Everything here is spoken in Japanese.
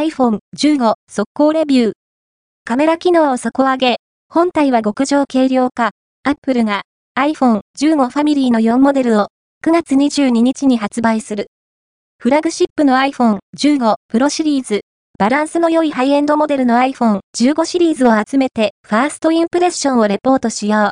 iPhone 15速攻レビュー。カメラ機能を底上げ、本体は極上軽量化。Apple が iPhone 15ファミリーの4モデルを9月22日に発売する。フラグシップの iPhone 15 Pro シリーズ、バランスの良いハイエンドモデルの iPhone 15シリーズを集めてファーストインプレッションをレポートしよう。